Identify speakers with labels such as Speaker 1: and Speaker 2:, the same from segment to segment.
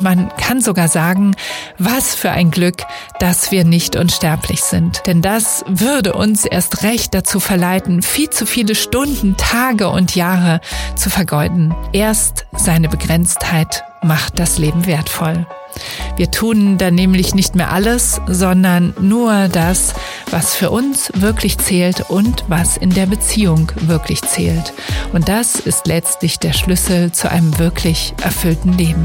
Speaker 1: Man kann sogar sagen, was für ein Glück, dass wir nicht unsterblich sind. Denn das würde uns erst recht dazu verleiten, viel zu viele Stunden, Tage und Jahre zu vergeuden. Erst seine Begrenztheit macht das Leben wertvoll. Wir tun dann nämlich nicht mehr alles, sondern nur das, was für uns wirklich zählt und was in der Beziehung wirklich zählt. Und das ist letztlich der Schlüssel zu einem wirklich erfüllten Leben.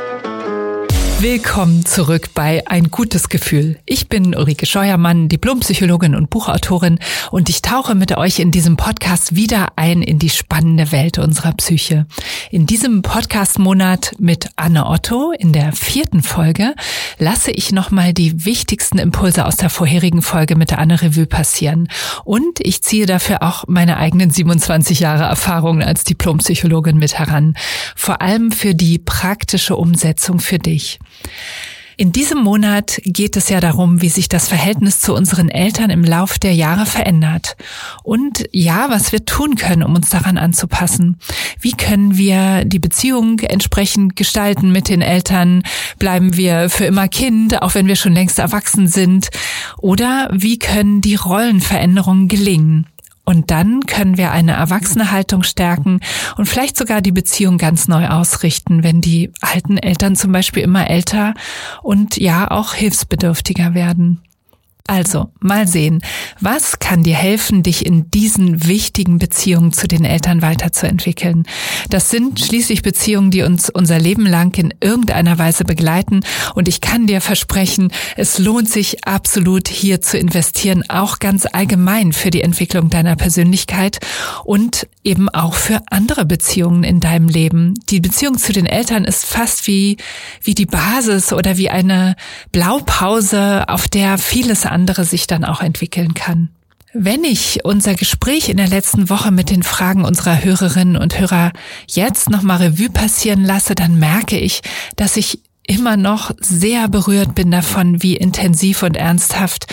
Speaker 1: Willkommen zurück bei Ein gutes Gefühl. Ich bin Ulrike Scheuermann, Diplompsychologin und Buchautorin und ich tauche mit euch in diesem Podcast wieder ein in die spannende Welt unserer Psyche. In diesem Podcast-Monat mit Anne Otto in der vierten Folge lasse ich nochmal die wichtigsten Impulse aus der vorherigen Folge mit der Anne Revue passieren und ich ziehe dafür auch meine eigenen 27 Jahre Erfahrungen als Diplompsychologin mit heran. Vor allem für die praktische Umsetzung für dich. In diesem Monat geht es ja darum, wie sich das Verhältnis zu unseren Eltern im Lauf der Jahre verändert. Und ja, was wir tun können, um uns daran anzupassen. Wie können wir die Beziehung entsprechend gestalten mit den Eltern? Bleiben wir für immer Kind, auch wenn wir schon längst erwachsen sind? Oder wie können die Rollenveränderungen gelingen? Und dann können wir eine erwachsene Haltung stärken und vielleicht sogar die Beziehung ganz neu ausrichten, wenn die alten Eltern zum Beispiel immer älter und ja auch hilfsbedürftiger werden. Also, mal sehen, was kann dir helfen, dich in diesen wichtigen Beziehungen zu den Eltern weiterzuentwickeln? Das sind schließlich Beziehungen, die uns unser Leben lang in irgendeiner Weise begleiten und ich kann dir versprechen, es lohnt sich absolut hier zu investieren, auch ganz allgemein für die Entwicklung deiner Persönlichkeit und eben auch für andere Beziehungen in deinem Leben. Die Beziehung zu den Eltern ist fast wie, wie die Basis oder wie eine Blaupause, auf der vieles andere sich dann auch entwickeln kann. Wenn ich unser Gespräch in der letzten Woche mit den Fragen unserer Hörerinnen und Hörer jetzt nochmal Revue passieren lasse, dann merke ich, dass ich immer noch sehr berührt bin davon, wie intensiv und ernsthaft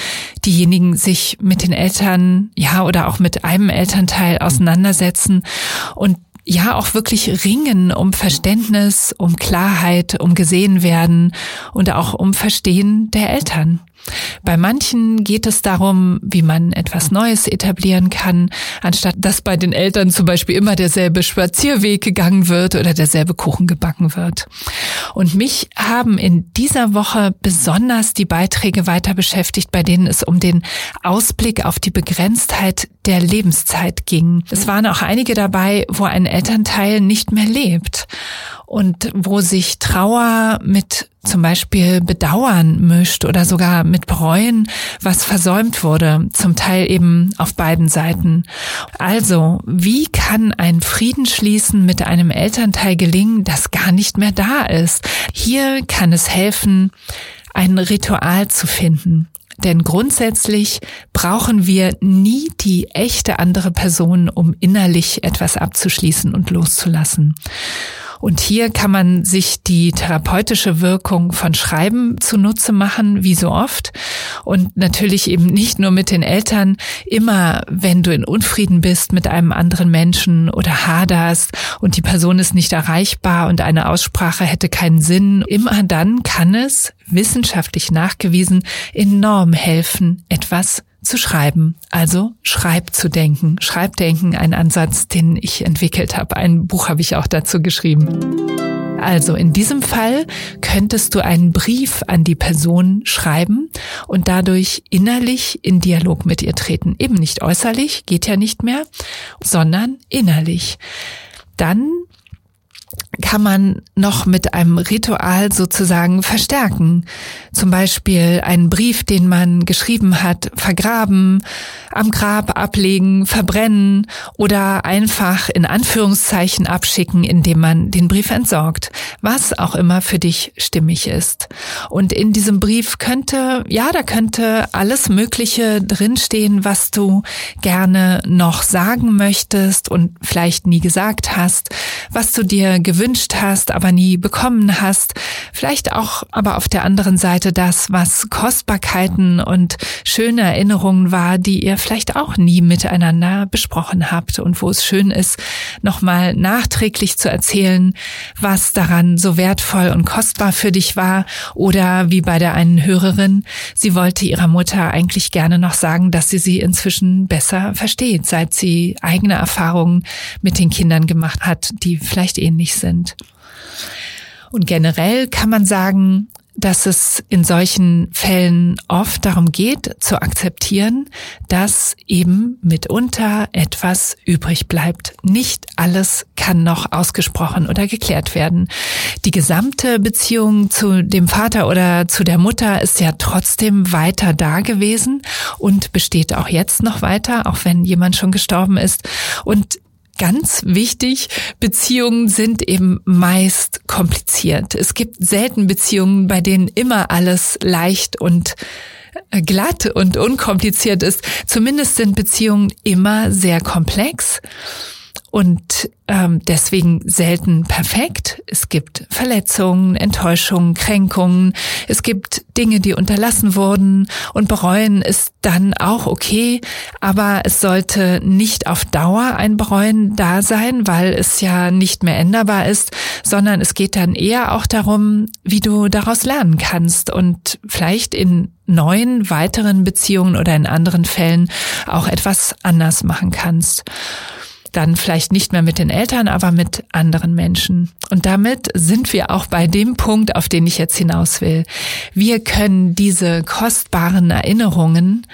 Speaker 1: diejenigen sich mit den Eltern, ja, oder auch mit einem Elternteil auseinandersetzen und ja auch wirklich ringen um Verständnis, um Klarheit, um gesehen werden und auch um Verstehen der Eltern. Bei manchen geht es darum, wie man etwas Neues etablieren kann, anstatt dass bei den Eltern zum Beispiel immer derselbe Spazierweg gegangen wird oder derselbe Kuchen gebacken wird. Und mich haben in dieser Woche besonders die Beiträge weiter beschäftigt, bei denen es um den Ausblick auf die Begrenztheit der Lebenszeit ging. Es waren auch einige dabei, wo ein Elternteil nicht mehr lebt und wo sich Trauer mit zum Beispiel Bedauern mischt oder sogar mit Bereuen, was versäumt wurde, zum Teil eben auf beiden Seiten. Also, wie kann ein Frieden schließen mit einem Elternteil gelingen, das gar nicht mehr da ist? Hier kann es helfen, ein Ritual zu finden. Denn grundsätzlich brauchen wir nie die echte andere Person, um innerlich etwas abzuschließen und loszulassen. Und hier kann man sich die therapeutische Wirkung von Schreiben zunutze machen, wie so oft. Und natürlich eben nicht nur mit den Eltern. Immer, wenn du in Unfrieden bist mit einem anderen Menschen oder haderst und die Person ist nicht erreichbar und eine Aussprache hätte keinen Sinn, immer dann kann es, wissenschaftlich nachgewiesen, enorm helfen, etwas zu schreiben, also schreib zu denken. Schreibdenken, ein Ansatz, den ich entwickelt habe. Ein Buch habe ich auch dazu geschrieben. Also in diesem Fall könntest du einen Brief an die Person schreiben und dadurch innerlich in Dialog mit ihr treten. Eben nicht äußerlich, geht ja nicht mehr, sondern innerlich. Dann kann man noch mit einem Ritual sozusagen verstärken. Zum Beispiel einen Brief, den man geschrieben hat, vergraben, am Grab ablegen, verbrennen oder einfach in Anführungszeichen abschicken, indem man den Brief entsorgt, was auch immer für dich stimmig ist. Und in diesem Brief könnte, ja, da könnte alles Mögliche drinstehen, was du gerne noch sagen möchtest und vielleicht nie gesagt hast, was du dir gewünscht hast, aber nie bekommen hast. Vielleicht auch aber auf der anderen Seite das, was Kostbarkeiten und schöne Erinnerungen war, die ihr vielleicht auch nie miteinander besprochen habt und wo es schön ist, nochmal nachträglich zu erzählen, was daran so wertvoll und kostbar für dich war oder wie bei der einen Hörerin, sie wollte ihrer Mutter eigentlich gerne noch sagen, dass sie sie inzwischen besser versteht, seit sie eigene Erfahrungen mit den Kindern gemacht hat, die vielleicht ähnlich sind. Und generell kann man sagen, dass es in solchen Fällen oft darum geht, zu akzeptieren, dass eben mitunter etwas übrig bleibt. Nicht alles kann noch ausgesprochen oder geklärt werden. Die gesamte Beziehung zu dem Vater oder zu der Mutter ist ja trotzdem weiter da gewesen und besteht auch jetzt noch weiter, auch wenn jemand schon gestorben ist. Und ganz wichtig, Beziehungen sind eben meist kompliziert. Es gibt selten Beziehungen, bei denen immer alles leicht und äh, glatt und unkompliziert ist. Zumindest sind Beziehungen immer sehr komplex und ähm, deswegen selten perfekt. Es gibt Verletzungen, Enttäuschungen, Kränkungen. Es gibt Dinge, die unterlassen wurden und bereuen ist dann auch okay, aber es sollte nicht auf Dauer ein Bereuen da sein, weil es ja nicht mehr änderbar ist, sondern es geht dann eher auch darum, wie du daraus lernen kannst und vielleicht in neuen weiteren Beziehungen oder in anderen Fällen auch etwas anders machen kannst dann vielleicht nicht mehr mit den Eltern, aber mit anderen Menschen. Und damit sind wir auch bei dem Punkt, auf den ich jetzt hinaus will. Wir können diese kostbaren Erinnerungen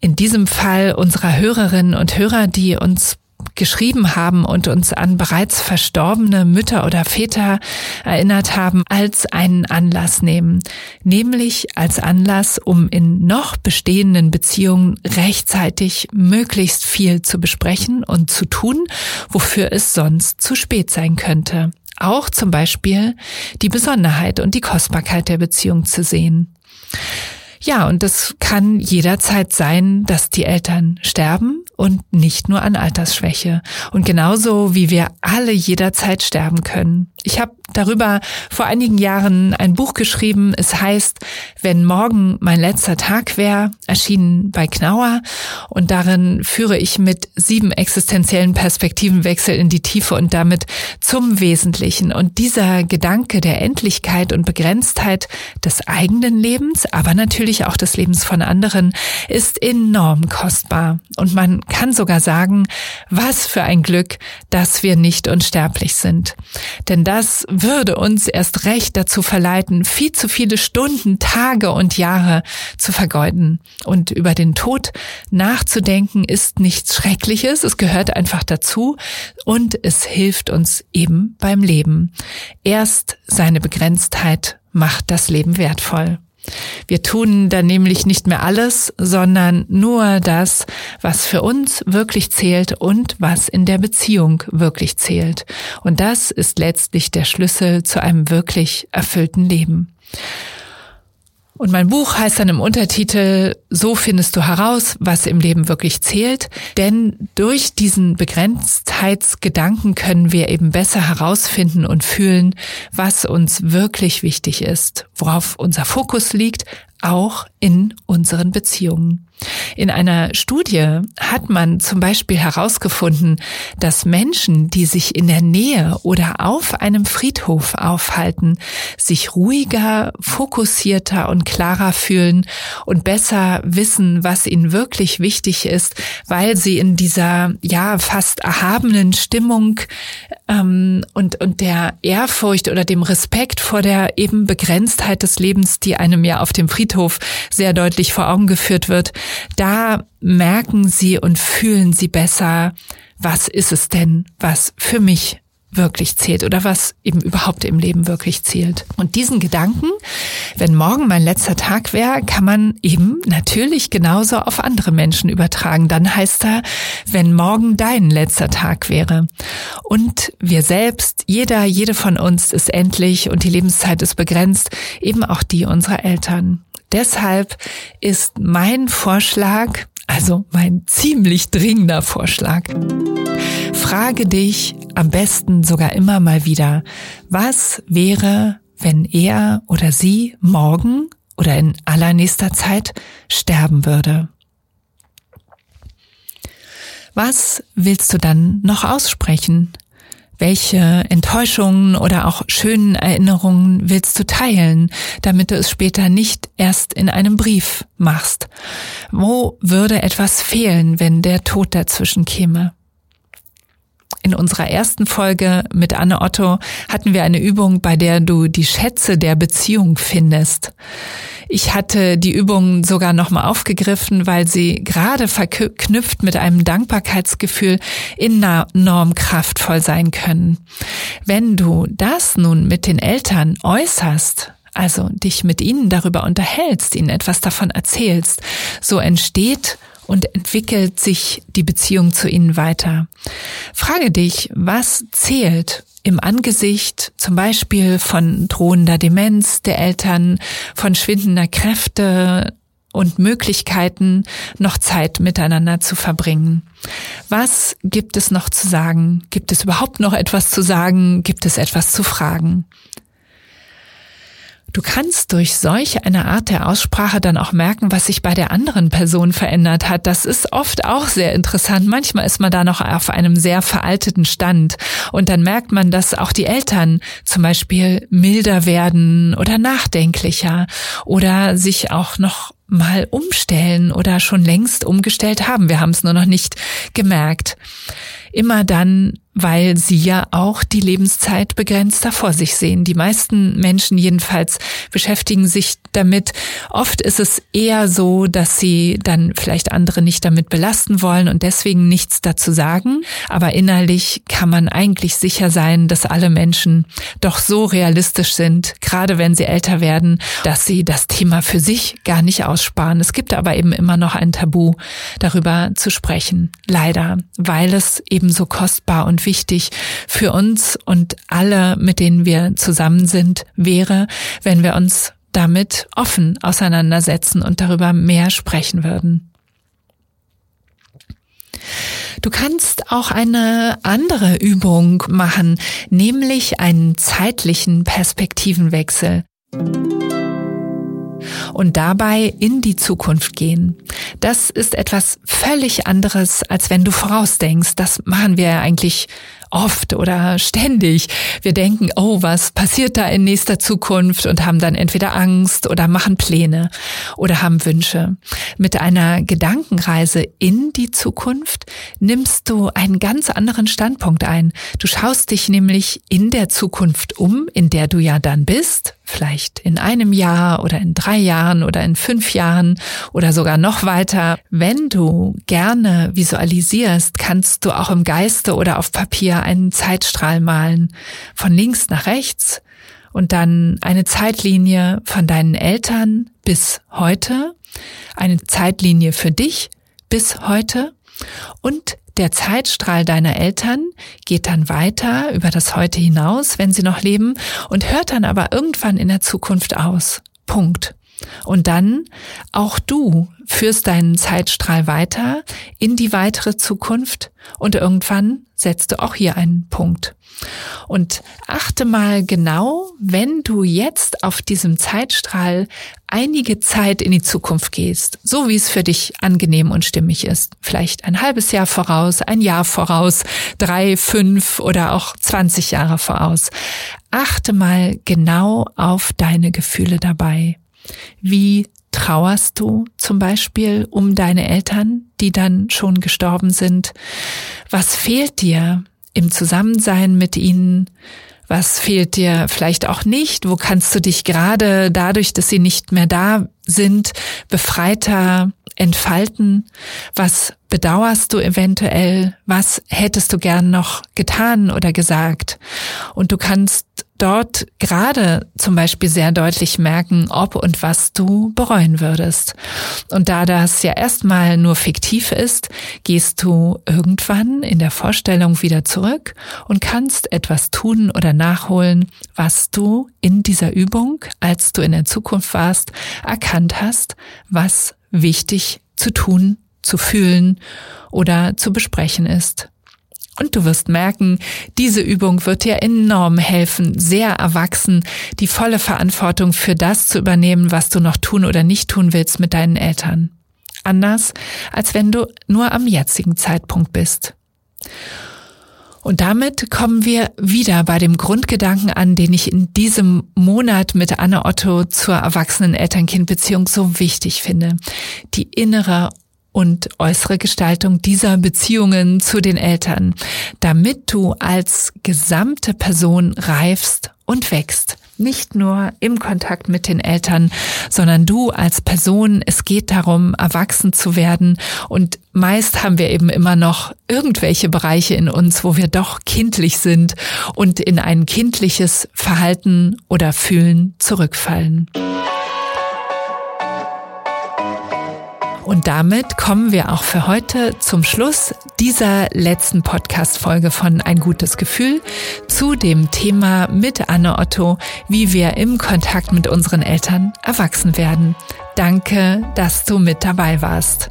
Speaker 1: in diesem Fall unserer Hörerinnen und Hörer, die uns geschrieben haben und uns an bereits verstorbene Mütter oder Väter erinnert haben, als einen Anlass nehmen. Nämlich als Anlass, um in noch bestehenden Beziehungen rechtzeitig möglichst viel zu besprechen und zu tun, wofür es sonst zu spät sein könnte. Auch zum Beispiel die Besonderheit und die Kostbarkeit der Beziehung zu sehen. Ja, und es kann jederzeit sein, dass die Eltern sterben und nicht nur an Altersschwäche. Und genauso wie wir alle jederzeit sterben können. Ich habe darüber vor einigen Jahren ein Buch geschrieben. Es heißt, wenn morgen mein letzter Tag wäre, erschienen bei Knauer. Und darin führe ich mit sieben existenziellen Perspektivenwechsel in die Tiefe und damit zum Wesentlichen. Und dieser Gedanke der Endlichkeit und Begrenztheit des eigenen Lebens, aber natürlich auch des Lebens von anderen, ist enorm kostbar. Und man kann sogar sagen, was für ein Glück, dass wir nicht unsterblich sind. Denn das würde uns erst recht dazu verleiten, viel zu viele Stunden, Tage und Jahre zu vergeuden. Und über den Tod nachzudenken ist nichts Schreckliches, es gehört einfach dazu und es hilft uns eben beim Leben. Erst seine Begrenztheit macht das Leben wertvoll. Wir tun dann nämlich nicht mehr alles, sondern nur das, was für uns wirklich zählt und was in der Beziehung wirklich zählt. Und das ist letztlich der Schlüssel zu einem wirklich erfüllten Leben. Und mein Buch heißt dann im Untertitel, so findest du heraus, was im Leben wirklich zählt. Denn durch diesen Begrenztheitsgedanken können wir eben besser herausfinden und fühlen, was uns wirklich wichtig ist, worauf unser Fokus liegt, auch in unseren Beziehungen. In einer Studie hat man zum Beispiel herausgefunden, dass Menschen, die sich in der Nähe oder auf einem Friedhof aufhalten, sich ruhiger, fokussierter und klarer fühlen und besser wissen, was ihnen wirklich wichtig ist, weil sie in dieser ja fast erhabenen Stimmung ähm, und und der Ehrfurcht oder dem Respekt vor der eben Begrenztheit des Lebens, die einem ja auf dem Friedhof sehr deutlich vor Augen geführt wird, da merken sie und fühlen sie besser, was ist es denn, was für mich wirklich zählt oder was eben überhaupt im Leben wirklich zählt. Und diesen Gedanken, wenn morgen mein letzter Tag wäre, kann man eben natürlich genauso auf andere Menschen übertragen. Dann heißt er, wenn morgen dein letzter Tag wäre. Und wir selbst, jeder, jede von uns ist endlich und die Lebenszeit ist begrenzt, eben auch die unserer Eltern. Deshalb ist mein Vorschlag, also mein ziemlich dringender Vorschlag, frage dich am besten sogar immer mal wieder, was wäre, wenn er oder sie morgen oder in allernächster Zeit sterben würde? Was willst du dann noch aussprechen? Welche Enttäuschungen oder auch schönen Erinnerungen willst du teilen, damit du es später nicht erst in einem Brief machst? Wo würde etwas fehlen, wenn der Tod dazwischen käme? In unserer ersten Folge mit Anne Otto hatten wir eine Übung, bei der du die Schätze der Beziehung findest. Ich hatte die Übung sogar nochmal aufgegriffen, weil sie gerade verknüpft mit einem Dankbarkeitsgefühl enorm kraftvoll sein können. Wenn du das nun mit den Eltern äußerst, also dich mit ihnen darüber unterhältst, ihnen etwas davon erzählst, so entsteht und entwickelt sich die Beziehung zu ihnen weiter. Frage dich, was zählt im Angesicht zum Beispiel von drohender Demenz der Eltern, von schwindender Kräfte und Möglichkeiten, noch Zeit miteinander zu verbringen. Was gibt es noch zu sagen? Gibt es überhaupt noch etwas zu sagen? Gibt es etwas zu fragen? Du kannst durch solch eine Art der Aussprache dann auch merken, was sich bei der anderen Person verändert hat. Das ist oft auch sehr interessant. Manchmal ist man da noch auf einem sehr veralteten Stand. Und dann merkt man, dass auch die Eltern zum Beispiel milder werden oder nachdenklicher oder sich auch noch mal umstellen oder schon längst umgestellt haben. Wir haben es nur noch nicht gemerkt. Immer dann, weil sie ja auch die Lebenszeit begrenzter vor sich sehen. Die meisten Menschen jedenfalls beschäftigen sich damit. Oft ist es eher so, dass sie dann vielleicht andere nicht damit belasten wollen und deswegen nichts dazu sagen. Aber innerlich kann man eigentlich sicher sein, dass alle Menschen doch so realistisch sind, gerade wenn sie älter werden, dass sie das Thema für sich gar nicht aussparen. Es gibt aber eben immer noch ein Tabu, darüber zu sprechen. Leider, weil es eben so kostbar und wichtig für uns und alle, mit denen wir zusammen sind, wäre, wenn wir uns damit offen auseinandersetzen und darüber mehr sprechen würden. Du kannst auch eine andere Übung machen, nämlich einen zeitlichen Perspektivenwechsel und dabei in die Zukunft gehen. Das ist etwas völlig anderes, als wenn du vorausdenkst. Das machen wir eigentlich oft oder ständig. Wir denken, oh, was passiert da in nächster Zukunft und haben dann entweder Angst oder machen Pläne oder haben Wünsche. Mit einer Gedankenreise in die Zukunft nimmst du einen ganz anderen Standpunkt ein. Du schaust dich nämlich in der Zukunft um, in der du ja dann bist, vielleicht in einem Jahr oder in drei Jahren oder in fünf Jahren oder sogar noch weiter. Wenn du gerne visualisierst, kannst du auch im Geiste oder auf Papier einen Zeitstrahl malen, von links nach rechts und dann eine Zeitlinie von deinen Eltern bis heute, eine Zeitlinie für dich bis heute und der Zeitstrahl deiner Eltern geht dann weiter über das Heute hinaus, wenn sie noch leben, und hört dann aber irgendwann in der Zukunft aus. Punkt. Und dann auch du führst deinen Zeitstrahl weiter in die weitere Zukunft und irgendwann setzt du auch hier einen Punkt. Und achte mal genau, wenn du jetzt auf diesem Zeitstrahl einige Zeit in die Zukunft gehst, so wie es für dich angenehm und stimmig ist, vielleicht ein halbes Jahr voraus, ein Jahr voraus, drei, fünf oder auch 20 Jahre voraus. Achte mal genau auf deine Gefühle dabei. Wie trauerst du zum Beispiel um deine Eltern, die dann schon gestorben sind? Was fehlt dir im Zusammensein mit ihnen? Was fehlt dir vielleicht auch nicht? Wo kannst du dich gerade dadurch, dass sie nicht mehr da sind, befreiter entfalten? Was bedauerst du eventuell? Was hättest du gern noch getan oder gesagt? Und du kannst dort gerade zum Beispiel sehr deutlich merken, ob und was du bereuen würdest. Und da das ja erstmal nur fiktiv ist, gehst du irgendwann in der Vorstellung wieder zurück und kannst etwas tun oder nachholen, was du in dieser Übung, als du in der Zukunft warst, erkannt hast, was wichtig zu tun, zu fühlen oder zu besprechen ist. Und du wirst merken, diese Übung wird dir enorm helfen, sehr erwachsen, die volle Verantwortung für das zu übernehmen, was du noch tun oder nicht tun willst mit deinen Eltern. Anders, als wenn du nur am jetzigen Zeitpunkt bist. Und damit kommen wir wieder bei dem Grundgedanken an, den ich in diesem Monat mit Anne Otto zur erwachsenen Eltern-Kind-Beziehung so wichtig finde. Die innere und äußere Gestaltung dieser Beziehungen zu den Eltern, damit du als gesamte Person reifst und wächst. Nicht nur im Kontakt mit den Eltern, sondern du als Person. Es geht darum, erwachsen zu werden. Und meist haben wir eben immer noch irgendwelche Bereiche in uns, wo wir doch kindlich sind und in ein kindliches Verhalten oder Fühlen zurückfallen. Und damit kommen wir auch für heute zum Schluss dieser letzten Podcast-Folge von Ein gutes Gefühl zu dem Thema mit Anne Otto, wie wir im Kontakt mit unseren Eltern erwachsen werden. Danke, dass du mit dabei warst.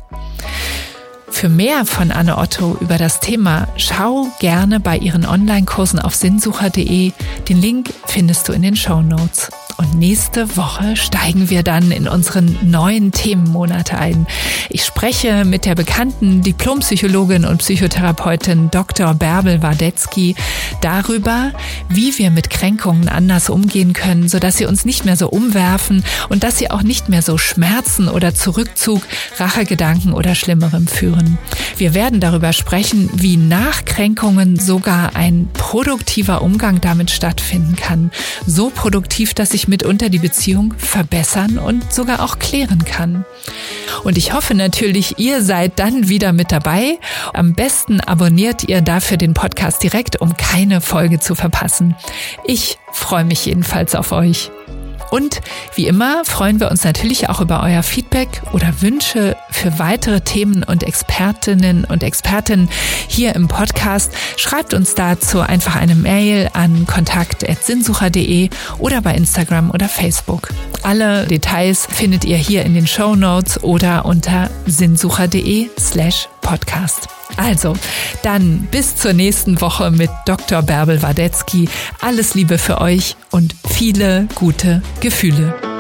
Speaker 1: Für mehr von Anne Otto über das Thema schau gerne bei ihren Online-Kursen auf sinnsucher.de. Den Link findest du in den Show Notes. Und nächste Woche steigen wir dann in unseren neuen Themenmonat ein. Ich spreche mit der bekannten Diplompsychologin und Psychotherapeutin Dr. Bärbel Wadetzky darüber, wie wir mit Kränkungen anders umgehen können, sodass sie uns nicht mehr so umwerfen und dass sie auch nicht mehr so Schmerzen oder Zurückzug, Rachegedanken oder Schlimmerem führen. Wir werden darüber sprechen, wie nach Kränkungen sogar ein produktiver Umgang damit stattfinden kann. So produktiv, dass ich mitunter die Beziehung verbessern und sogar auch klären kann. Und ich hoffe natürlich, ihr seid dann wieder mit dabei. Am besten abonniert ihr dafür den Podcast direkt, um keine Folge zu verpassen. Ich freue mich jedenfalls auf euch. Und wie immer freuen wir uns natürlich auch über euer Feedback oder Wünsche für weitere Themen und Expertinnen und Experten hier im Podcast. Schreibt uns dazu einfach eine Mail an kontakt.sinnsucher.de oder bei Instagram oder Facebook. Alle Details findet ihr hier in den Show Notes oder unter sinnsucher.de slash podcast. Also, dann bis zur nächsten Woche mit Dr. Bärbel Wadetzky. Alles Liebe für euch und viele gute Gefühle.